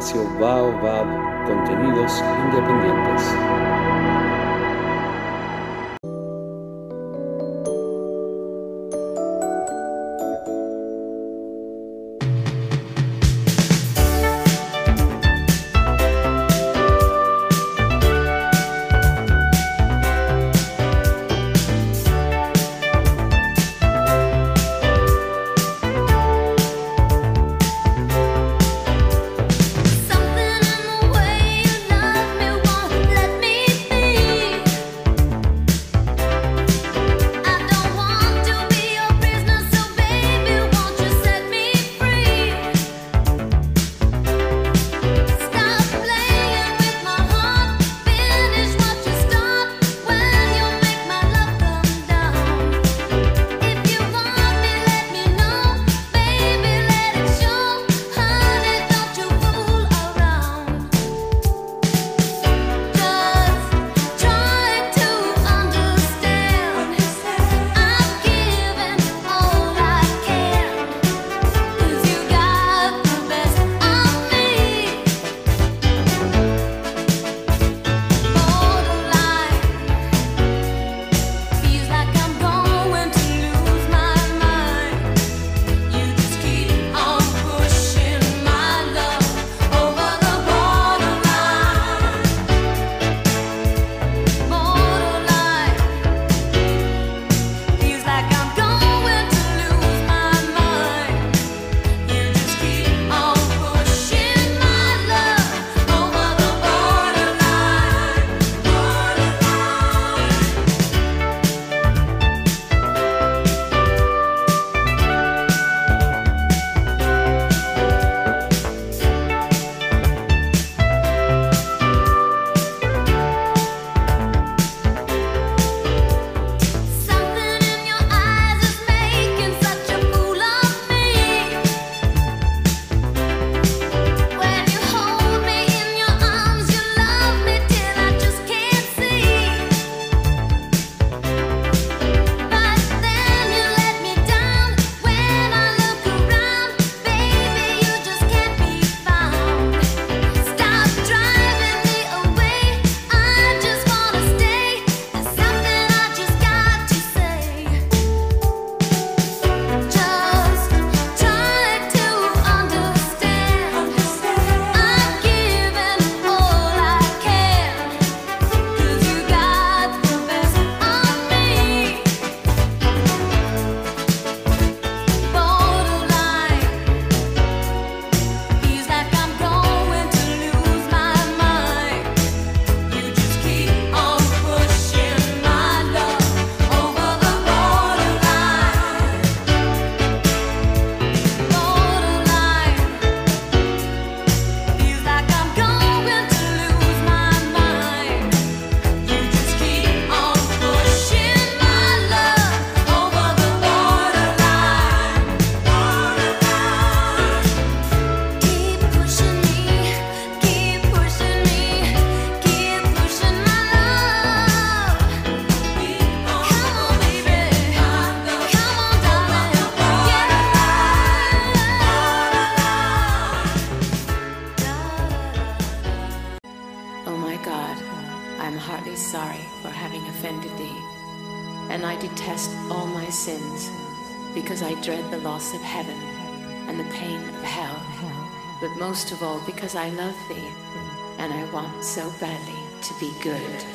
Espacio Baobab Contenidos because I love thee and I want so badly to be good, good,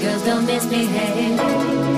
girls don't misbehave.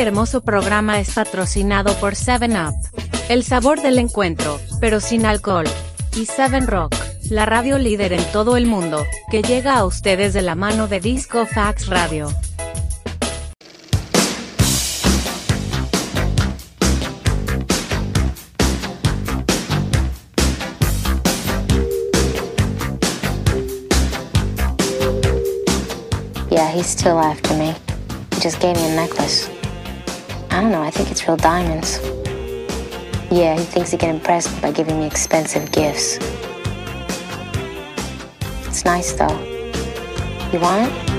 Este hermoso programa es patrocinado por 7up, el sabor del encuentro, pero sin alcohol, y 7 Rock, la radio líder en todo el mundo, que llega a ustedes de la mano de Disco Fax Radio. Yeah, he's still after me. Just gave me a necklace. I don't know, I think it's real diamonds. Yeah, he thinks he can impress me by giving me expensive gifts. It's nice though. You want it?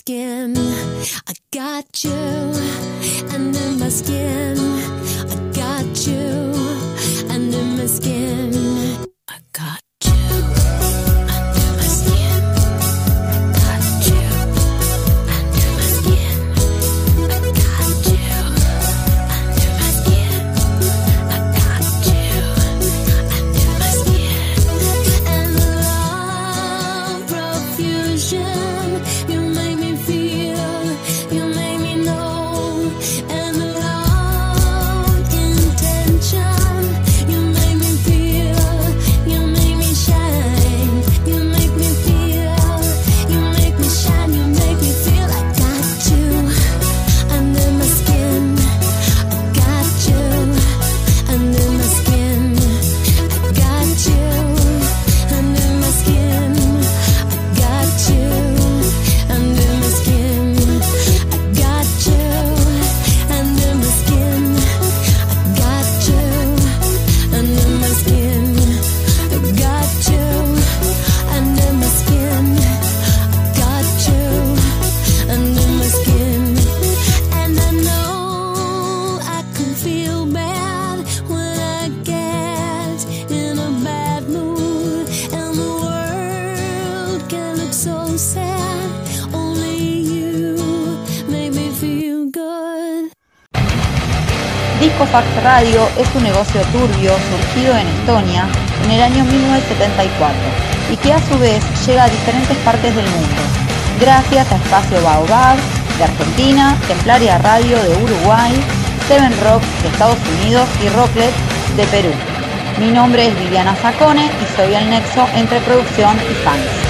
skin, I got you. Under my skin, I got you. Under my skin. Ecofax Radio es un negocio turbio surgido en Estonia en el año 1974 y que a su vez llega a diferentes partes del mundo, gracias a Espacio Baobab de Argentina, Templaria Radio de Uruguay, Seven Rock de Estados Unidos y Rocklet de Perú. Mi nombre es Viviana Sacone y soy el nexo entre producción y fans.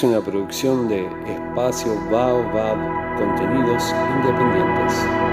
Es una producción de Espacio Baobab Contenidos Independientes.